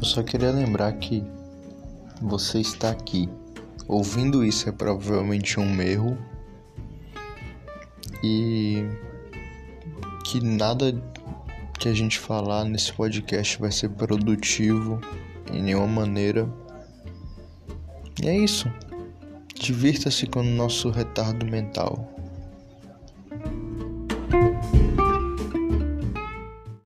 Eu só queria lembrar que você está aqui. Ouvindo isso é provavelmente um erro. E que nada que a gente falar nesse podcast vai ser produtivo em nenhuma maneira. E é isso. Divirta-se com o nosso retardo mental.